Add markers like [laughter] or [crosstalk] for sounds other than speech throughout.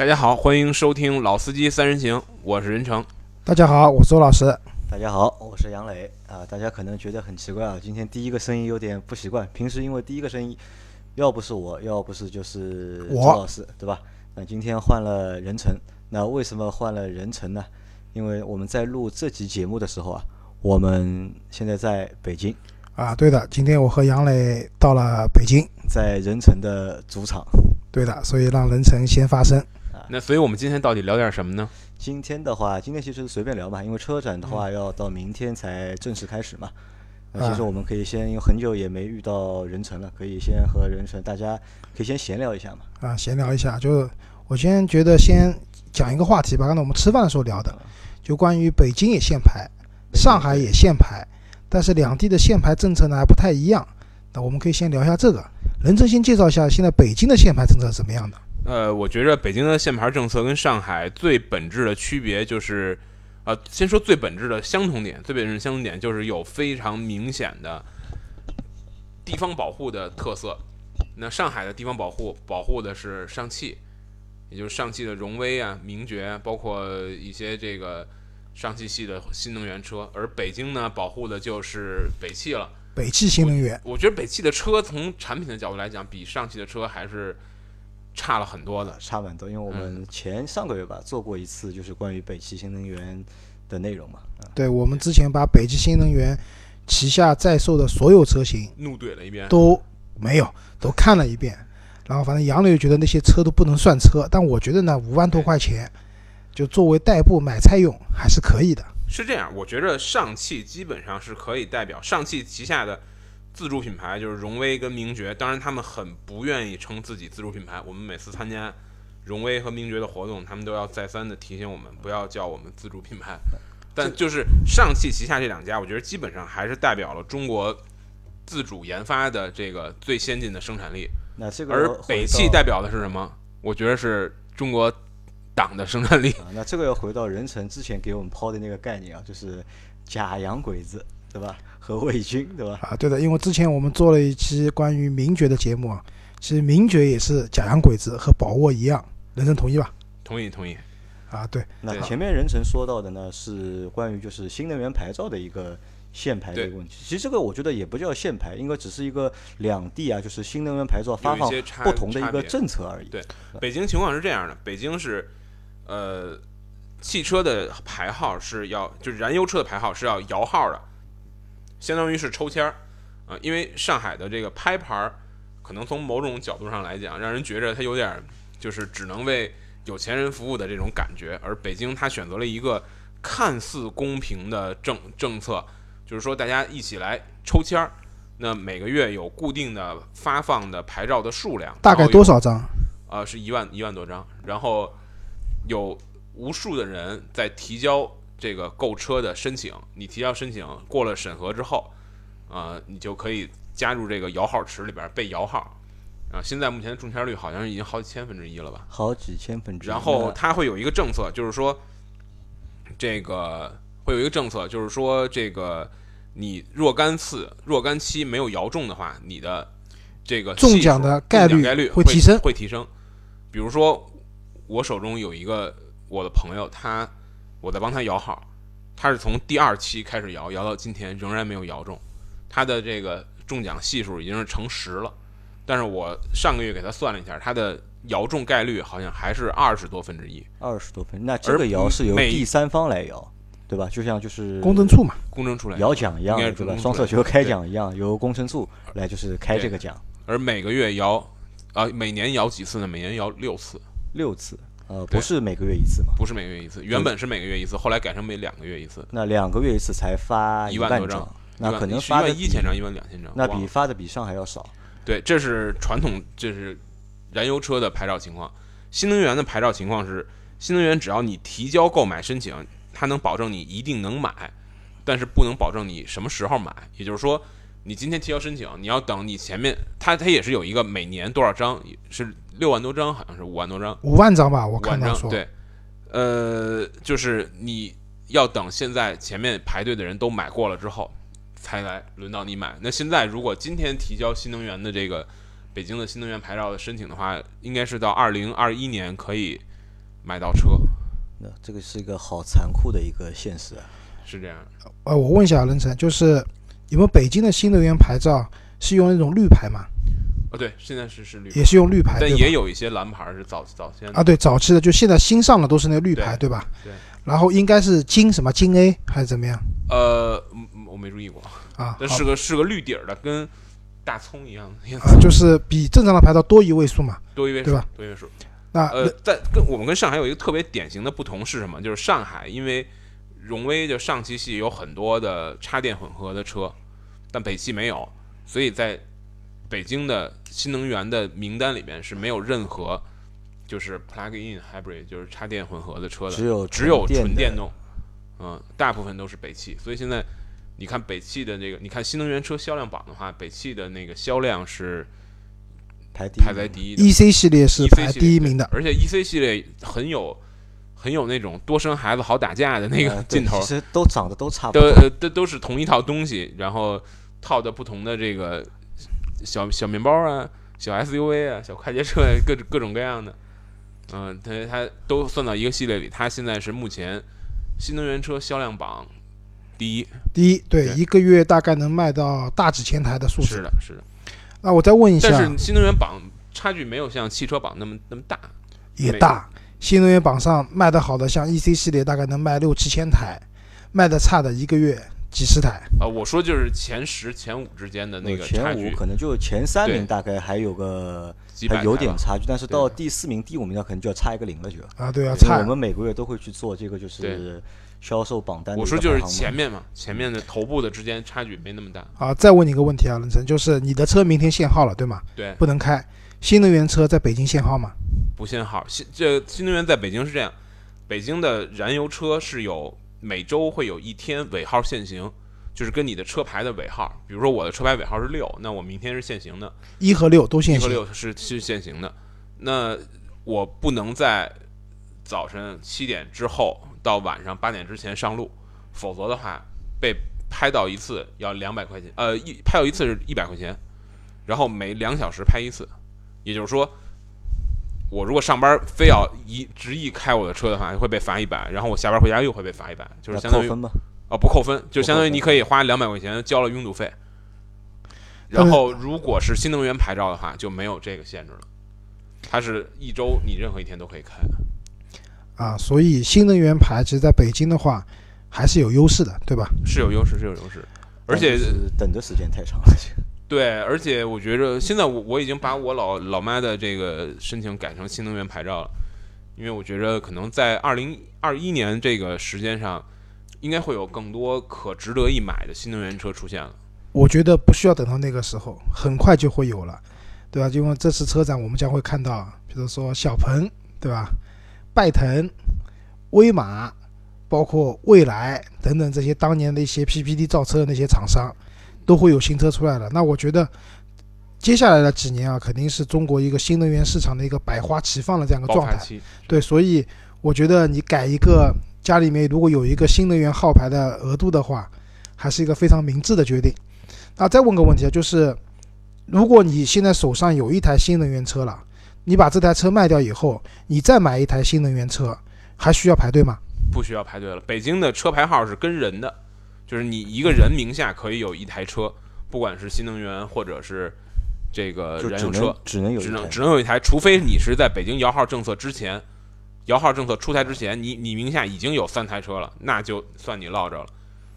大家好，欢迎收听《老司机三人行》，我是任成。大家好，我是周老师。大家好，我是杨磊啊。大家可能觉得很奇怪啊，今天第一个声音有点不习惯。平时因为第一个声音，要不是我，要不是就是周老师，对吧？那今天换了任成，那为什么换了任成呢？因为我们在录这期节目的时候啊，我们现在在北京，啊，对的，今天我和杨磊到了北京，在任成的主场。对的，所以让任成先发声。那所以我们今天到底聊点什么呢？今天的话，今天其实随便聊吧，因为车展的话要到明天才正式开始嘛。那其实啊我们可以先，因为很久也没遇到任成了，可以先和任成大家可以先闲聊一下嘛。啊，闲聊一下，就我先觉得先讲一个话题吧，刚才我们吃饭的时候聊的，就关于北京也限牌，上海也限牌，但是两地的限牌政策呢还不太一样。那我们可以先聊一下这个。任成先介绍一下现在北京的限牌政策怎么样的？呃，我觉着北京的限牌政策跟上海最本质的区别就是，呃，先说最本质的相同点，最本质的相同点就是有非常明显的地方保护的特色。那上海的地方保护保护的是上汽，也就是上汽的荣威啊、名爵，包括一些这个上汽系的新能源车，而北京呢保护的就是北汽了。北汽新能源我觉得北汽的车从产品的角度来讲，比上汽的车还是差了很多的。差蛮多，因为我嗯们前上个月吧做过一次，就是关于北汽新能源的内容嘛。啊，对我们之前把北汽新能源旗下在售的所有车型怒怼了一遍，都没有，都看了一遍。然后反正杨柳觉得那些车都不能算车，但我觉得呢，五万多块钱就作为代步买菜用还是可以的。是这样，我觉得上汽基本上是可以代表上汽旗下的自主品牌，就是荣威跟名爵。当然，他们很不愿意称自己自主品牌。我们每次参加荣威和名爵的活动，他们都要再三的提醒我们不要叫我们自主品牌。但就是上汽旗下这两家，我觉得基本上还是代表了中国自主研发的这个最先进的生产力。那这个而北汽代表的是什么？我觉得是中国党的生产力。啊，那这个要回到任晨之前给我们抛的那个概念啊，就是假洋鬼子，对吧？和伪军，对吧？啊，对的，因为之前我们做了一期关于名爵的节目啊，其实名爵也是假洋鬼子，和宝沃一样。任成同意吧？同意，同意。啊，对，那前面任成说到的呢，是关于就是新能源牌照的一个限牌的一个问题。其实这个我觉得也不叫限牌，应该只是一个两地啊，就是新能源牌照发放不同的一个政策而已。对北京情况是这样的，北京是，呃，汽车的牌号是要，就是燃油车的牌号是要摇号的，相当于是抽签儿，啊、因为上海的这个拍牌儿，可能从某种角度上来讲，让人觉着它有点儿就是只能为有钱人服务的这种感觉，而北京它选择了一个看似公平的政政策，就是说大家一起来抽签儿。那每个月有固定的发放的牌照的数量，大概多少张？啊，是一万一万多张，然后有无数的人在提交这个购车的申请，你提交申请过了审核之后，啊，你就可以加入这个摇号池里边儿被摇号。啊，现在目前的中签率好像已经好几千分之一了吧？好几千分之一。然后它会有一个政策，就是说，这个会有一个政策，就是说，这个你若干次、若干期没有摇中的话，你的这个中奖的概率概率会提升会提升。比如说，我手中有一个我的朋友，他我在帮他摇号，他是从第二期开始摇，摇到今天仍然没有摇中，他的这个中奖系数已经是乘十了。但是我上个月给他算了一下，他的摇中概率好像还是二十多分之一。二十多分，那这个摇是由第三方来摇，对吧？就像就是公证处嘛，公证处来摇奖一样对吧？双色球开奖一样，由公证处来就是开这个奖而每个月摇啊，每年摇几次呢？每年摇六次，六次，呃，不是每个月一次嘛？不是每个月一次。原本是每个月一次，后来改成每两个月一次，那两个月一次才发一万多张张，那可能发的比万一千张，一万两千张，那比发的比上还要少。对，这是传统，这是燃油车的牌照情况。新能源的牌照情况是，新能源只要你提交购买申请，它能保证你一定能买，但是不能保证你什么时候买。也就是说，你今天提交申请，你要等你前面，它它也是有一个每年多少张，是六万多张，好像是五万多张，五万张吧，我看到说。对，呃，就是你要等现在前面排队的人都买过了之后，才来轮到你买。那现在如果今天提交新能源的这个北京的新能源牌照的申请的话，应该是到二零二一年可以买到车，那这个是一个好残酷的一个现实啊。是这样。呃，我问一下任晨，就是有没有北京的新能源牌照是用那种绿牌嘛？哦，对，现在是是绿，也是用绿牌，但也有一些蓝牌是早早先的啊，对，早期的就现在新上的都是那个绿牌，对吧？对。然后应该是金什么金 A 还是怎么样呃，嗯我没注意过，啊？那是个是个绿底儿的，跟大葱一样的颜啊色，，就是比正常的牌照多一位数嘛。多一位数对吧？多一位数。那、呃，在跟我们跟上海有一个特别典型的不同是什么？就是上海因为荣威就上汽系有很多的插电混合的车，但北汽没有，所以在北京的新能源的名单里面是没有任何就是 plug-in hybrid 就是插电混合的车的，只有只有纯电动，嗯，大部分都是北汽，所以现在你看北汽的那个，你看新能源车销量榜的话，北汽的那个销量是排第一排在第一的 EC 系列是 EC 排系列第一名的，而且 EC 系列很有很有那种多生孩子好打架的那个 [laughs] 劲头其，实都长得都差不多。都都都是同一套东西，然后套的不同的这个小小面包啊、小 SUV 啊、小快捷车啊，各种各种各样的，嗯、它它都算到一个系列里。它现在是目前新能源车销量榜第一，第一，对，对一个月大概能卖到大几千台的数字。是的，是的。那我再问一下但，是新能源榜差距没有像汽车榜那么那么大，也大，新能源榜上卖的好的，像 EC 系列大概能卖六七千台，卖的差的一个月几十台。啊、我说就是前十、前五之间的那个差前五距，可能就前三名大概还有个还有点差距，但是到第四名、第五名那可能就要差一个零了就。啊，对啊，差我们每个月都会去做这个就是销售榜单我说就是前面嘛，前面的头部的之间差距没那么大。啊，再问你一个问题啊，冷晨，就是你的车明天限号了，对吗？对，不能开。新能源车在北京限号吗？不限号。新这新能源在北京是这样，北京的燃油车是有每周会有一天尾号限行，就是跟你的车牌的尾号，比如说我的车牌尾号是六，那我明天是限行的，一和六都限行一和。六是是限行的。那我不能在早晨七点之后到晚上八点之前上路，否则的话被拍到一次要两百块钱，呃，一拍到一次是一百块钱，然后每两小时拍一次，也就是说，我如果上班非要一执意开我的车的话，会被罚一百，然后我下班回家又会被罚一百，就是相当于那扣分吗？哦，不扣分，就相当于你可以花两百块钱交了拥堵费。然后，如果是新能源牌照的话，就没有这个限制了。它是一周你任何一天都可以开。啊，所以新能源牌其实在北京的话还是有优势的，对吧？是有优势，是有优势。而且等的时间太长了。对，而且我觉着现在我我已经把我老老妈的这个申请改成新能源牌照了，因为我觉着可能在二零二一年这个时间上，应该会有更多可值得一买的新能源车出现了。我觉得不需要等到那个时候，很快就会有了，对吧？因为这次车展我们将会看到，比如说小鹏，对吧？拜腾、威马，包括蔚来等等这些当年的一些 PPT 造车的那些厂商，都会有新车出来了。那我觉得接下来的几年啊，肯定是中国一个新能源市场的一个百花齐放的这样一个状态。对，所以我觉得你改一个家里面如果有一个新能源号牌的额度的话，还是一个非常明智的决定。那再问个问题啊，就是如果你现在手上有一台新能源车了，你把这台车卖掉以后，你再买一台新能源车，还需要排队吗？不需要排队了。北京的车牌号是跟人的，就是你一个人名下可以有一台车，不管是新能源或者是这个燃油车能，只能有只能只能有一台，除非你是在北京摇号政策之前，摇号政策出台之前，你你名下已经有三台车了，那就算你落着了。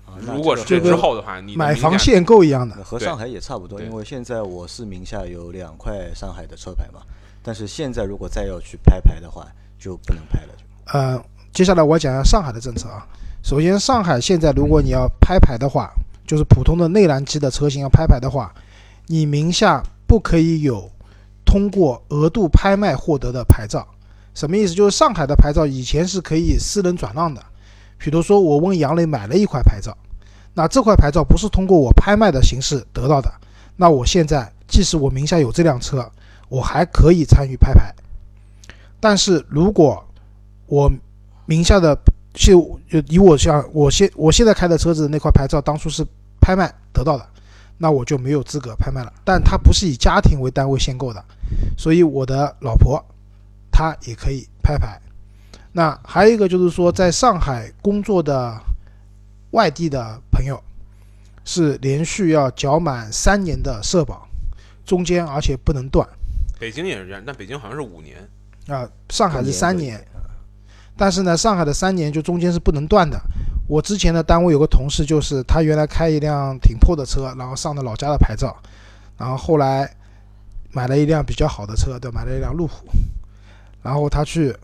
啊如果是之后的话，你买房限购一样的。和上海也差不多，因为现在我是名下有两块上海的车牌嘛，但是现在如果再要去拍牌的话，就不能拍了，就呃，接下来我讲一下上海的政策啊。首先，上海现在如果你要拍牌的话，就是普通的内燃机的车型要拍牌的话，你名下不可以有通过额度拍卖获得的牌照。什么意思？就是上海的牌照以前是可以私人转让的，比如说我问杨磊买了一块牌照，那这块牌照不是通过我拍卖的形式得到的，那我现在即使我名下有这辆车，我还可以参与拍牌。但是如果我名下的就以我像我现我现在开的车子那块牌照当初是拍卖得到的，那我就没有资格拍卖了。但它不是以家庭为单位限购的，所以我的老婆她也可以拍牌。那还有一个就是说，在上海工作的外地的朋友，是连续要缴满三年的社保，中间而且不能断北京也是这样，但北京好像是五年。啊。上海是三年，年，但是呢，上海的三年就中间是不能断的。我之前的单位有个同事，就是他原来开一辆挺破的车，然后上的老家的牌照，然后后来买了一辆比较好的车，对，买了一辆路虎，然后他去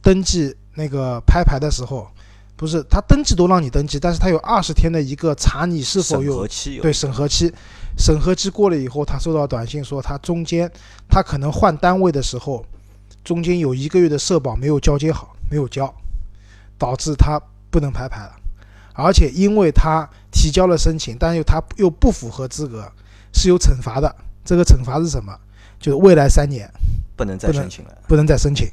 登记那个拍牌的时候，不是他登记都让你登记，但是他有二十天的一个查你是否有对审核期，审核期过了以后，他收到短信说他中间他可能换单位的时候，中间有一个月的社保没有交接好，没有交，导致他不能拍牌了。而且因为他提交了申请，但又他又不符合资格，是有惩罚的。这个惩罚是什么？就是未来三年不能再申请了。不能再申请，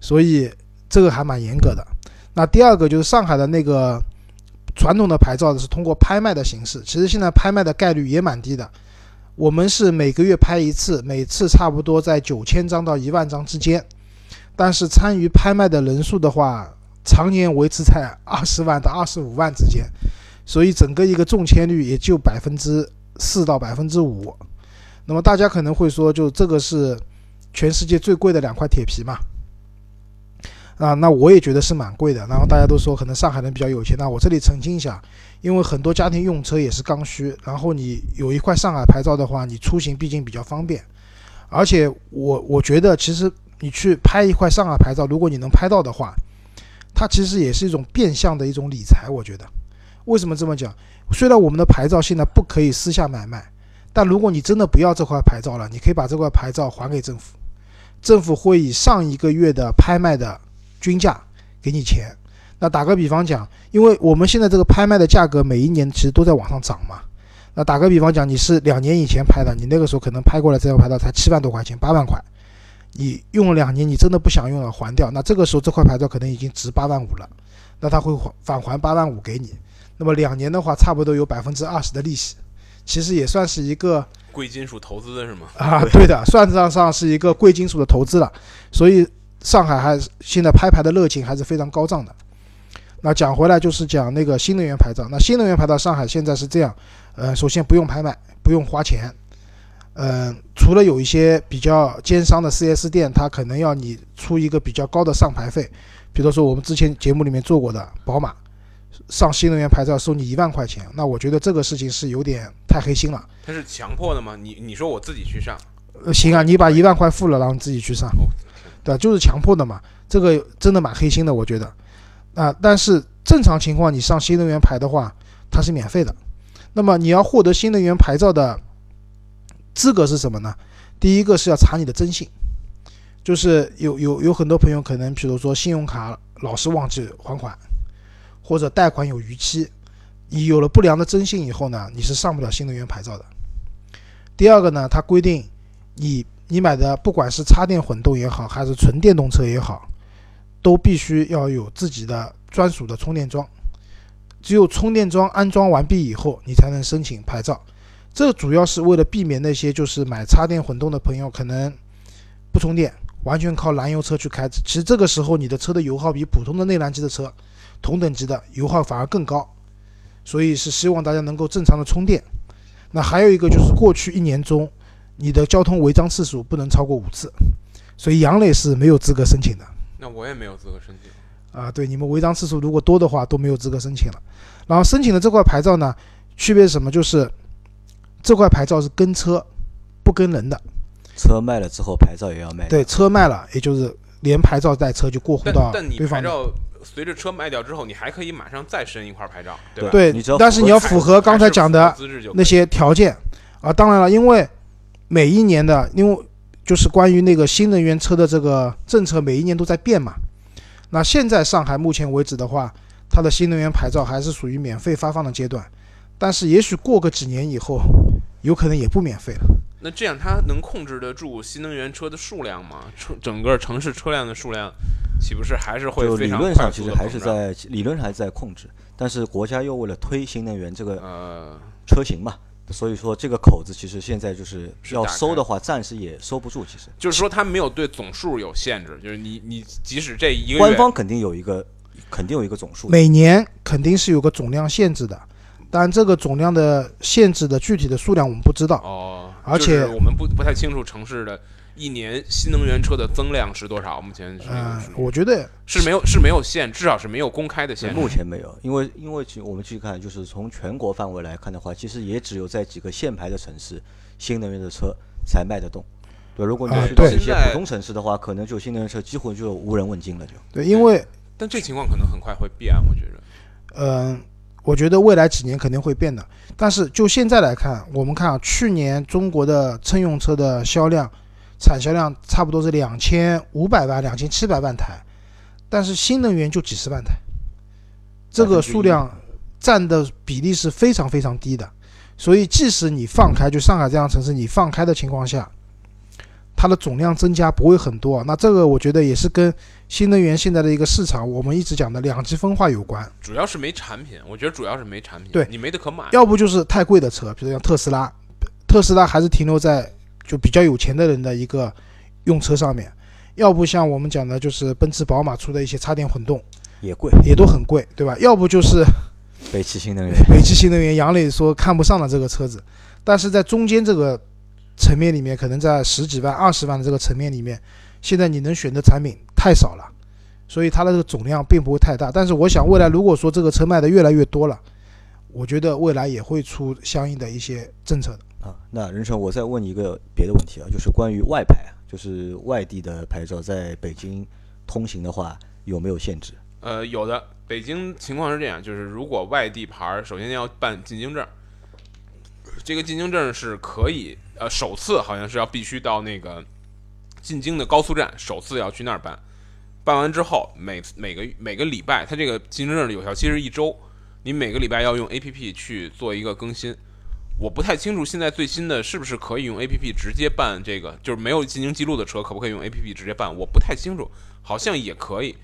所以这个还蛮严格的。那第二个就是上海的那个传统的牌照是通过拍卖的形式，其实现在拍卖的概率也蛮低的。我们是每个月拍一次，每次差不多在九千张到一万张之间，但是参与拍卖的人数的话，常年维持在二十万到二十五万之间，所以整个一个中签率也就百分之四到百分之五。那么大家可能会说，就这个是全世界最贵的两块铁皮嘛？啊，那我也觉得是蛮贵的。然后大家都说可能上海人比较有钱，那我这里澄清一下，因为很多家庭用车也是刚需，然后你有一块上海牌照的话，你出行毕竟比较方便。而且我我觉得其实你去拍一块上海牌照，如果你能拍到的话，它其实也是一种变相的一种理财。我觉得，为什么这么讲？虽然我们的牌照现在不可以私下买卖，但如果你真的不要这块牌照了，你可以把这块牌照还给政府，政府会以上一个月的拍卖的均价给你钱。那打个比方讲，因为我们现在这个拍卖的价格每一年其实都在往上涨嘛。那打个比方讲，你是两年以前拍的，你那个时候可能拍过来这块牌照才七万多块钱，八万块，你用了两年，你真的不想用了，还掉。那这个时候这块牌照可能已经值八万五了，那他会还返还八万五给你。那么两年的话，差不多有百分之二十的利息，其实也算是一个贵金属投资的是吗？啊，对的，算账上是一个贵金属的投资了。所以上海还是现在拍牌的热情还是非常高涨的。那讲回来就是讲那个新能源牌照。那新能源牌照上海现在是这样，呃，首先不用拍卖，不用花钱，呃，除了有一些比较奸商的 4S 店，它可能要你出一个比较高的上牌费，比如说我们之前节目里面做过的宝马上新能源牌照收你一万块钱，那我觉得这个事情是有点太黑心了。它是强迫的吗？你你说我自己去上，呃，行啊，你把一万块付了，然后你自己去上。哦，对吧？就是强迫的嘛，这个真的蛮黑心的，我觉得。啊，但是正常情况，你上新能源牌的话，它是免费的。那么你要获得新能源牌照的资格是什么呢？第一个是要查你的征信，就是有有有很多朋友可能，比如说信用卡老是忘记还款，或者贷款有逾期，你有了不良的征信以后呢，你是上不了新能源牌照的。第二个呢，它规定你你买的不管是插电混动也好，还是纯电动车也好，都必须要有自己的专属的充电桩。只有充电桩安装完毕以后，你才能申请牌照。这主要是为了避免那些就是买插电混动的朋友可能不充电，完全靠燃油车去开。其实这个时候你的车的油耗比普通的内燃机的车同等级的油耗反而更高，所以是希望大家能够正常的充电。那还有一个就是过去一年中你的交通违章次数不能超过五次，所以杨磊是没有资格申请的。那我也没有资格申请。啊，对，你们违章次数如果多的话都没有资格申请了。然后申请的这块牌照呢，区别是什么？就是这块牌照是跟车，不跟人的。车卖了之后，牌照也要卖。对，，车卖了，也就是连牌照带车就过户但到但你对方的。牌照随着车卖掉之后，你还可以马上再申一块牌照，对吧？对但是你要符合刚才讲的那些条件啊。当然了，因为每一年的，因为就是关于那个新能源车的这个政策，每一年都在变嘛。那现在上海目前为止的话，它的新能源牌照还是属于免费发放的阶段，但是也许过个几年以后，有可能也不免费了。那这样它能控制得住新能源车的数量吗？车整个城市车辆的数量，岂不是还是会就理非常论上其实还是在理论上还是在控制，但是国家又为了推新能源这个呃，车型嘛，所以说这个口子其实现在就是要收的话，暂时也收不住。其实就是说它没有对总数有限制，就是你你即使这一个官方肯定有一个，肯定有一个总数。每年肯定是有个总量限制的，但这个总量的限制的具体的数量我们不知道。哦，而且就是我们不不太清楚城市的一年新能源车的增量是多少，目前是我觉得是没有是没有限，至少是没有公开的限制。目前没有，因为因为其我们去看，就是从全国范围来看的话，其实也只有在几个限牌的城市，新能源的车才卖得动。对，如果你去到一些普通城市的话，可能就新能源车几乎就无人问津了就。对，因为但这情况可能很快会变，我觉得。嗯，我觉得未来几年肯定会变的。但是就现在来看，我们看啊，去年中国的乘用车的销量，产销量差不多是两千五百万、两千七百万台，但是新能源就几十万台，这个数量占的比例是非常非常低的。所以，即使你放开，就上海这样城市，你放开的情况下，它的总量增加不会很多。那这个我觉得也是跟新能源现在的一个市场，我们一直讲的两极分化有关。主要是没产品，我觉得主要是没产品，对你没得可买。要不就是太贵的车，比如像特斯拉，特斯拉还是停留在就比较有钱的人的一个用车上面；要不像我们讲的，就是奔驰、宝马出的一些插电混动，也贵，也都很贵，对吧？要不就是北汽新能源。[laughs] 北汽新能源，杨磊说看不上了这个车子，但是在中间这个层面里面，可能在十几万、二十万的这个层面里面，现在你能选的产品太少了，所以它的这个总量并不会太大。但是我想，未来如果说这个车卖的越来越多了，我觉得未来也会出相应的一些政策的。啊，那任成，我再问你一个别的问题啊，就是关于外牌，就是外地的牌照在北京通行的话有没有限制？呃，有的，北京情况是这样，就是如果外地牌儿，首先要办进京证，这个进京证是可以，呃，首次好像是要必须到那个进京的高速站，首次要去那儿办，办完之后，每每个每个礼拜，它这个进京证的有效期是一周，你每个礼拜要用 APP 去做一个更新。我不太清楚现在最新的是不是可以用 APP 直接办这个，就是没有进京记录的车可不可以用 APP 直接办？我不太清楚，好像也可以。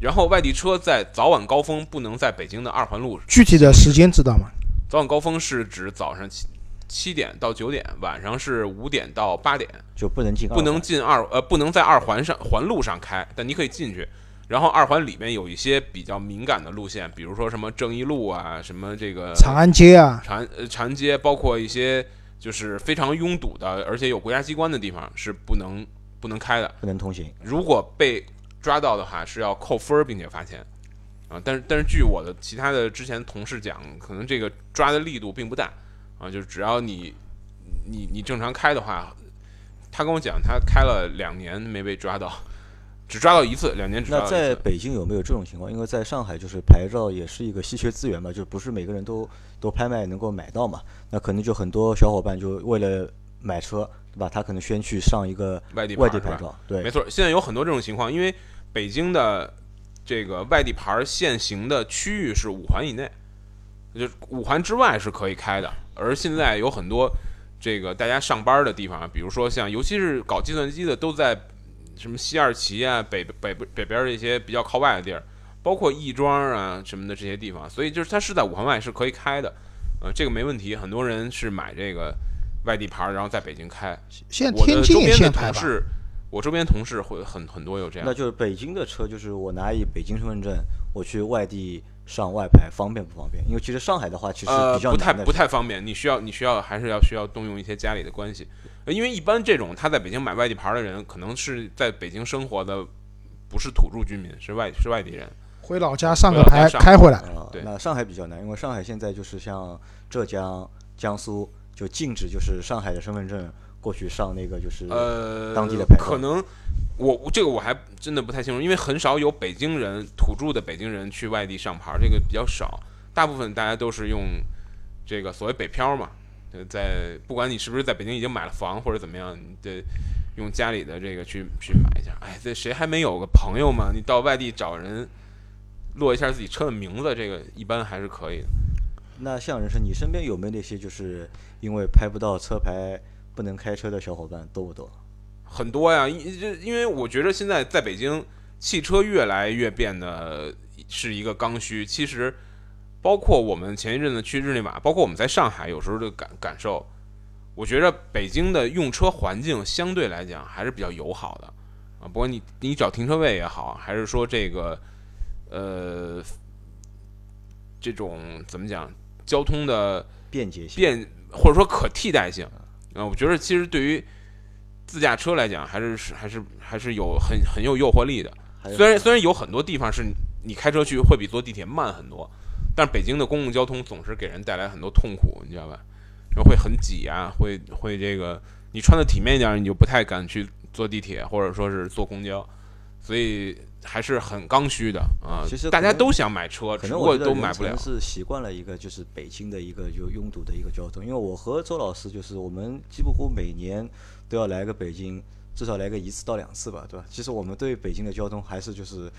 然后外地车在早晚高峰不能在北京的二环路，具体的时间知道吗？早晚高峰是指早上七七点到九点，晚上是五点到八点，就不能进不能进二呃不能在二环上环路上开，但你可以进去。然后二环里面有一些比较敏感的路线，比如说什么正义路啊，什么这个长安街啊，长安呃长安街，包括一些就是非常拥堵的，而且有国家机关的地方是不能不能开的。不能通行。如果被抓到的话，是要扣分儿并且罚钱啊。但是但是据我的其他的之前同事讲，可能这个抓的力度并不大啊，就是只要你你你正常开的话，他跟我讲他开了两年没被抓到，只抓到一次，两年只抓那到一次。在北京有没有这种情况？因为在上海，就是牌照也是一个稀缺资源嘛，就不是每个人都都拍卖能够买到嘛。那可能就很多小伙伴就为了买车，对吧？他可能先去上一个外地外地牌照，对没，错，现在有很多这种情况，因为北京的这个外地牌儿限行的区域是五环以内，就是五环之外是可以开的。而现在有很多这个大家上班的地方，比如说像尤其是搞计算机的，都在什么西二旗啊、北北北边儿这些比较靠外的地儿，包括亦庄啊什么的这些地方，所以就是它是在五环外是可以开的，呃，这个没问题。很多人是买这个外地牌儿，然后在北京开。现在我的天津也周边的限牌吧？同事，我周边同事会很很多有这样那。就是北京的车，就是我拿一北京身份证，我去外地上外牌，方便不方便？因为其实上海的话，其实呃，比较不太不太方便，你需要你需要还是要需要动用一些家里的关系，呃因为一般这种他在北京买外地牌的人，可能是在北京生活的，不是土著居民，是外是外地人。回老家上个牌开回来，啊对，那上海比较难，因为上海现在就是像浙江、江苏就禁止就是上海的身份证过去上那个就是呃，当地的牌照可能我我这个我还真的不太清楚，因为很少有北京人土著的北京人去外地上牌，这个比较少，大部分大家都是用这个所谓北漂嘛，呃在不管你是不是在北京已经买了房或者怎么样，你得用家里的这个去去买一下。哎，这谁还没有个朋友嘛？你到外地找人落一下自己车的名字，这个一般还是可以的。那像人生，你身边有没有那些就是因为拍不到车牌不能开车的小伙伴多不多？很多呀，因这因为我觉得现在在北京，汽车越来越变得是一个刚需。其实，包括我们前一阵子去日内瓦，包括我们在上海有时候的感感受，我觉得北京的用车环境相对来讲还是比较友好的啊。不管你你找停车位也好，还是说这个呃这种怎么讲交通的便捷性，便或者说可替代性啊，我觉得其实对于自驾车来讲，还是是还是还是有很很有诱惑力的。虽然虽然有很多地方是你开车去会比坐地铁慢很多，但是北京的公共交通总是给人带来很多痛苦，你知道吧？然后会很挤啊，会会这个你穿的体面一点，你就不太敢去坐地铁或者说是坐公交，所以还是很刚需的啊。其实大家都想买车，只不过都买不了。是习惯了一个就是北京的一个就拥堵的一个交通，因为我和周老师就是我们几乎每年都要来个北京，至少来个一次到两次吧，对吧？其实我们对北京的交通还是就是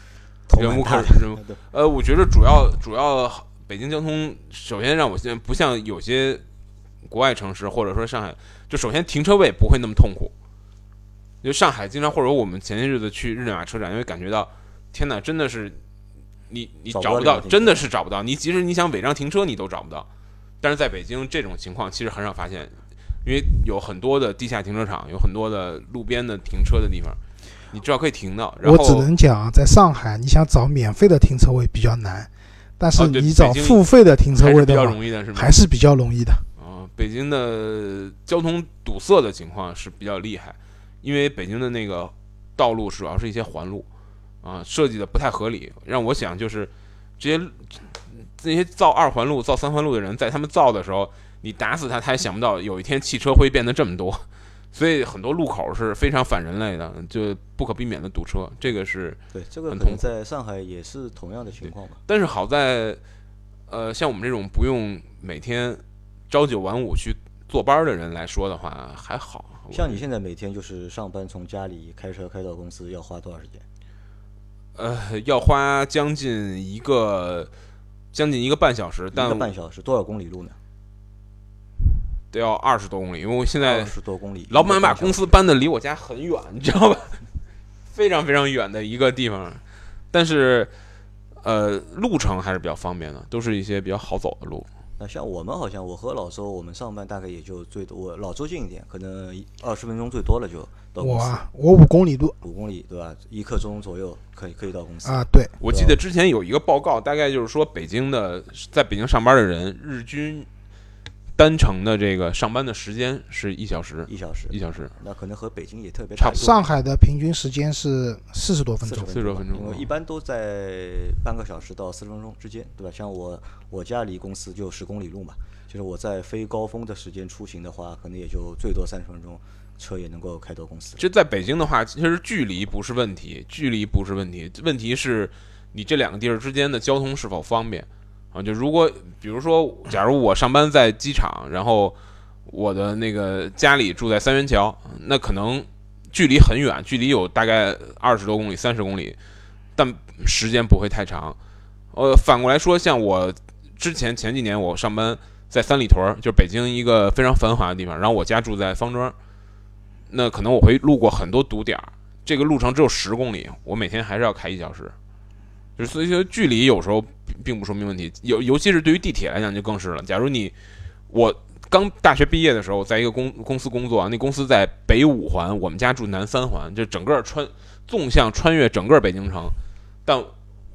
头忍无可蛮大的忍无呃，我觉得主要主要北京交通，首先让我现在不像有些国外城市或者说上海，就首先停车位不会那么痛苦。就上海经常或者我们前些日子去日内瓦车展，因为感觉到，天哪，真的是你你找不到，真的是找不到。你即使你想违章停车，你都找不到。但是在北京这种情况其实很少发现，因为有很多的地下停车场，有很多的路边的停车的地方，你至少可以停到。然后我只能讲，在上海你想找免费的停车位比较难，但是你找付费的停车还是比较位的话，容易的，是吗？还是比较容易的。啊，北京的交通堵塞的情况是比较厉害，因为北京的那个道路主要是一些环路，啊，设计的不太合理，让我想就是这些这些造二环路、造三环路的人，在他们造的时候，你打死他，他也想不到有一天汽车会变得这么多，[laughs] 所以很多路口是非常反人类的，就不可避免的堵车，这个是对这个可能在上海也是同样的情况吧。但是好在，呃，像我们这种不用每天朝九晚五去坐班儿的人来说的话，还好。像你现在每天就是上班从家里开车开到公司要花多少时间？呃，要花将近一个将近一个半小时，一但个半小时，多少公里路呢？得要二十多公里，因为我现在二十多公里。老板把公司搬的离我家很远，你知道吧？[laughs] 非常非常远的一个地方，但是呃，路程还是比较方便的，都是一些比较好走的路。那像我们好像，我和老周，我们上班大概也就最多，我老周近一点，可能二十分钟最多了就到公司，我啊，我五公里多五公里对吧？一刻钟左右可以可以到公司。啊，对，我记得之前有一个报告，大概就是说北京的在北京上班的人，日均单程的这个上班的时间是一小时，一小时，一小时。那可能和北京也特别差不多上海的平均时间是四十多分钟四十。多分钟因为一般都在半个小时到四十分钟之间，对吧？像我我家离公司就十公里路嘛，就是我在非高峰的时间出行的话，可能也就最多三十分钟，车也能够开到公司。这在北京的话，其实距离不是问题，距离不是问题，问题是你这两个地儿之间的交通是否方便啊？就如果比如说，假如我上班在机场，然后我的那个家里住在三元桥，那可能距离很远，距离有大概二十多公里、三十公里，但时间不会太长。呃，反过来说，像我之前前几年我上班在三里屯，就是北京一个非常繁华的地方，然后我家住在方庄。那可能我会路过很多堵点儿，这个路程只有十公里，我每天还是要开一小时，就是所以说距离有时候并并不说明问题，尤尤其是对于地铁来讲就更是了。假如你我刚大学毕业的时候，在一个公公司工作，那公司在北五环，我们家住南三环，就整个穿纵向穿越整个北京城，但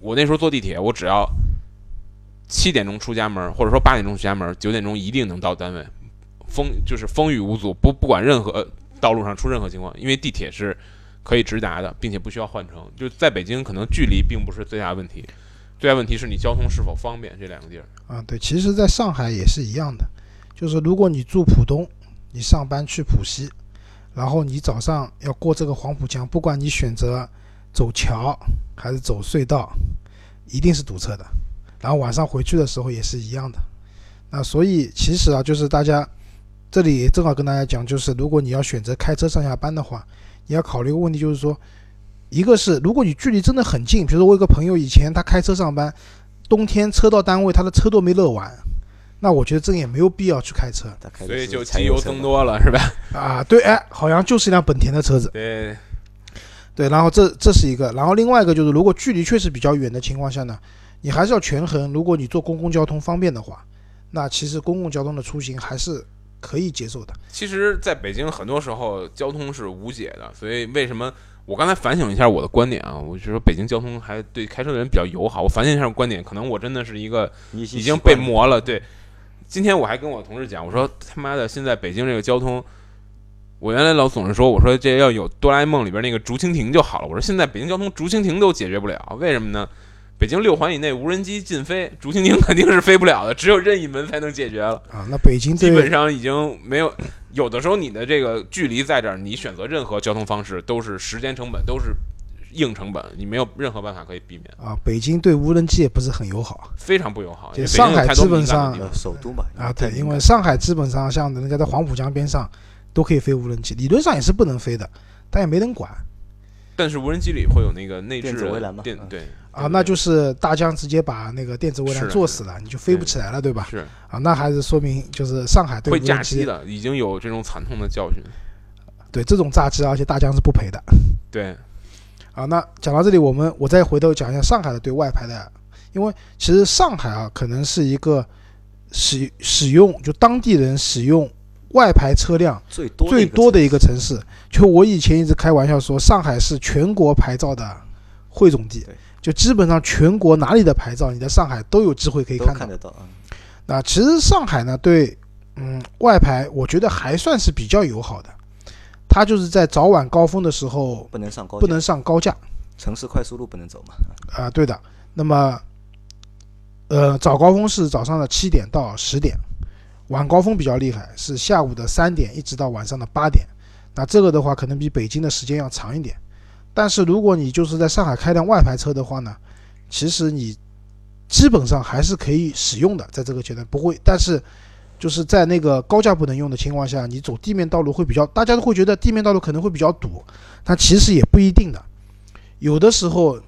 我那时候坐地铁，我只要七点钟出家门，或者说八点钟出家门，九点钟一定能到单位，风就是风雨无阻，不不管任何道路上出任何情况，因为地铁是可以直达的，并且不需要换乘。就在北京，可能距离并不是最大问题，最大问题是你交通是否方便这两个地儿。啊，对，其实，在上海也是一样的，就是如果你住浦东，你上班去浦西，然后你早上要过这个黄浦江，不管你选择走桥还是走隧道，一定是堵车的。然后晚上回去的时候也是一样的。那所以其实啊，就是大家这里正好跟大家讲，就是如果你要选择开车上下班的话，你要考虑一个问题，就是说，一个是如果你距离真的很近，比如说我有个朋友以前他开车上班，冬天车到单位他的车都没热完，那我觉得这个也没有必要去开车所以就机油增多了，是吧？[laughs] 啊。对，哎，好像就是一辆本田的车子。对，对，然后这这是一个，然后另外一个就是，如果距离确实比较远的情况下呢，你还是要权衡。如果你坐公共交通方便的话，那其实公共交通的出行还是可以接受的。其实，在北京很多时候交通是无解的，所以为什么我刚才反省了一下我的观点啊？我就说北京交通还对开车的人比较友好。我反省一下观点，可能我真的是一个已经被磨了。对，今天我还跟我同事讲，我说他妈的，现在北京这个交通，我原来老总是说，我说这要有哆啦 A 梦里边那个竹蜻蜓就好了。我说现在北京交通竹蜻蜓都解决不了，为什么呢？北京六环以内无人机禁飞，竹蜻蜓肯定是飞不了的，只有任意门才能解决了。啊，那北京基本上已经没有，有的时候你的这个距离在这儿，你选择任何交通方式都是时间成本，都是硬成本，你没有任何办法可以避免，啊，北京对无人机也不是很友好非常不友好。就上海基本上首都嘛啊。对，因为上海基本上像人家在黄浦江边上都可以飞无人机，理论上也是不能飞的，但也没人管但是无人机里会有那个内置电子围栏嘛电嗯对啊。那就是大疆直接把那个电子围栏做死了，你就飞不起来了，对吧？是啊，那还是说明就是上海对会无人机炸机的，已经有这种惨痛的教训。对这种炸机，而且大疆是不赔的。对，啊，那讲到这里，我们我再回头讲一下上海的对外牌的，因为其实上海啊，可能是一个使使用就当地人使用外牌车辆最多最多的一个个城市。就我以前一直开玩笑说，上海是全国牌照的汇总地，就基本上全国哪里的牌照，你在上海都有机会可以看到看。得到啊。那其实上海呢，对嗯外牌，我觉得还算是比较友好的。它就是在早晚高峰的时候不能上高，不能上高架。城市快速路不能走嘛。啊，对的。那么，呃，早高峰是早上的七点到十点，晚高峰比较厉害，是下午的三点一直到晚上的八点。那这个的话，可能比北京的时间要长一点。但是如果你就是在上海开辆外牌车的话呢，其实你基本上还是可以使用的，在这个阶段不会。但是就是在那个高架不能用的情况下，你走地面道路会比较，大家都会觉得地面道路可能会比较堵，但其实也不一定的。有的时候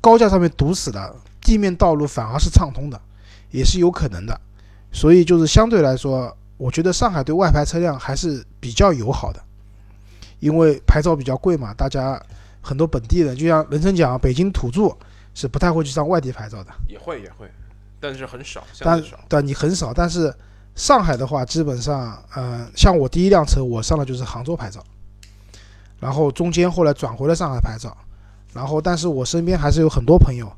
高架上面堵死了，地面道路反而是畅通的，也是有可能的。所以就是相对来说，我觉得上海对外牌车辆还是比较友好的，因为牌照比较贵嘛，大家很多本地人，就像人生讲，北京土著是不太会去上外地牌照的，也会也会，但是很少，相但。但你很少。但是上海的话，基本上，嗯、像我第一辆车，我上的就是杭州牌照，然后中间后来转回了上海牌照，然后但是我身边还是有很多朋友，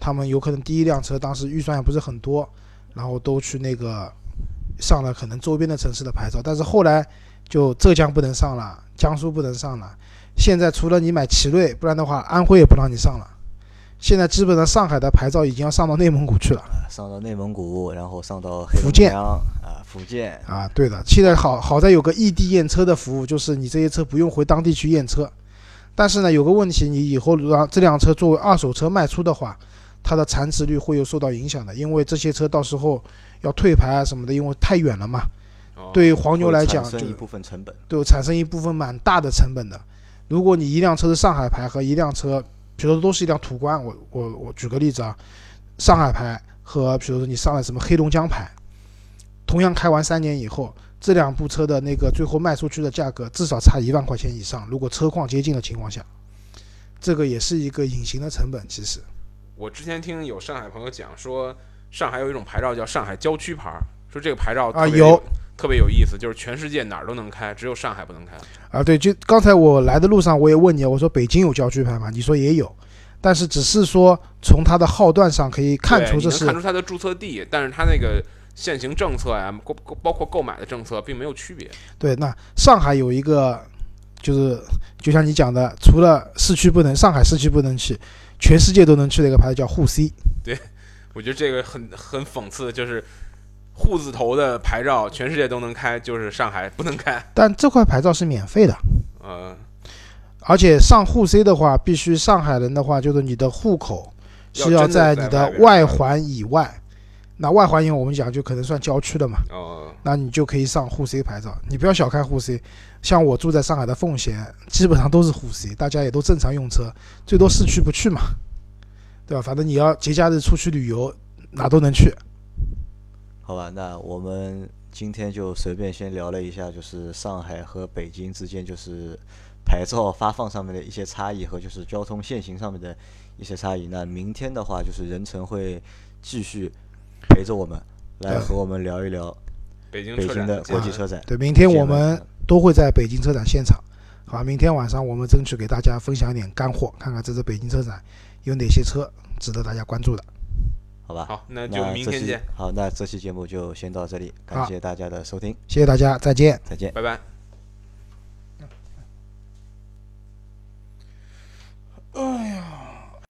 他们有可能第一辆车当时预算也不是很多，然后都去那个上了可能周边的城市的牌照，但是后来就浙江不能上了，江苏不能上了，现在除了你买奇瑞，不然的话安徽也不让你上了。现在基本上上海的牌照已经要上到内蒙古去了。上到内蒙古，然后上到福建啊，福建啊，对的，现在好好在有个异地验车的服务，就是你这些车不用回当地去验车。但是呢，有个问题，你以后让这辆车作为二手车卖出的话，它的残值率会有受到影响的，因为这些车到时候要退牌啊什么的，因为太远了嘛。哦对于黄牛来讲，就产生一部分成本。对产生一部分蛮大的成本的。如果你一辆车是上海牌和一辆车，比如说都是一辆途观，我我我举个例子啊，上海牌和比如说你上了什么黑龙江牌，同样开完三年以后，这两部车的那个最后卖出去的价格至少差一万块钱以上。如果车况接近的情况下，这个也是一个隐形的成本。其实我之前听有上海朋友讲说，上海有一种牌照叫上海郊区牌儿，说这个牌照特别啊有特别有意思，就是全世界哪儿都能开，只有上海不能开。啊，对，就刚才我来的路上我也问你，我说北京有郊区牌吗？你说也有，但是只是说从它的号段上可以看出这是看出它的注册地，但是它那个现行政策呀，购购包括购买的政策并没有区别。对，那上海有一个，就是就像你讲的，除了市区不能，上海市区不能去，全世界都能去的一个牌子叫沪 C。对我觉得这个很很讽刺，就是沪字头的牌照全世界都能开，就是上海不能开。但这块牌照是免费的，嗯，而且上沪 C 的话，必须上海人的话，就是你的户口是要在你的外环以外。那外环以，我们讲就可能算郊区的嘛，哦，那你就可以上沪 C 牌照。你不要小看沪 C，像我住在上海的奉贤，基本上都是沪 C，大家也都正常用车，最多市区不去嘛，对吧？反正你要节假日出去旅游，哪都能去。好吧，那我们今天就随便先聊了一下，就是上海和北京之间就是牌照发放上面的一些差异和就是交通限行上面的一些差异。那明天的话，就是任晨会继续陪着我们来和我们聊一聊北京北京的国际车展对明天我们都会在北京车展现场。好明天晚上我们争取给大家分享一点干货看看这次北京车展有哪些车值得大家关注的。好吧。好那就明天见。好那这期节目就先到这里感谢大家的收听。谢谢大家再见。再见。拜拜。哎呀。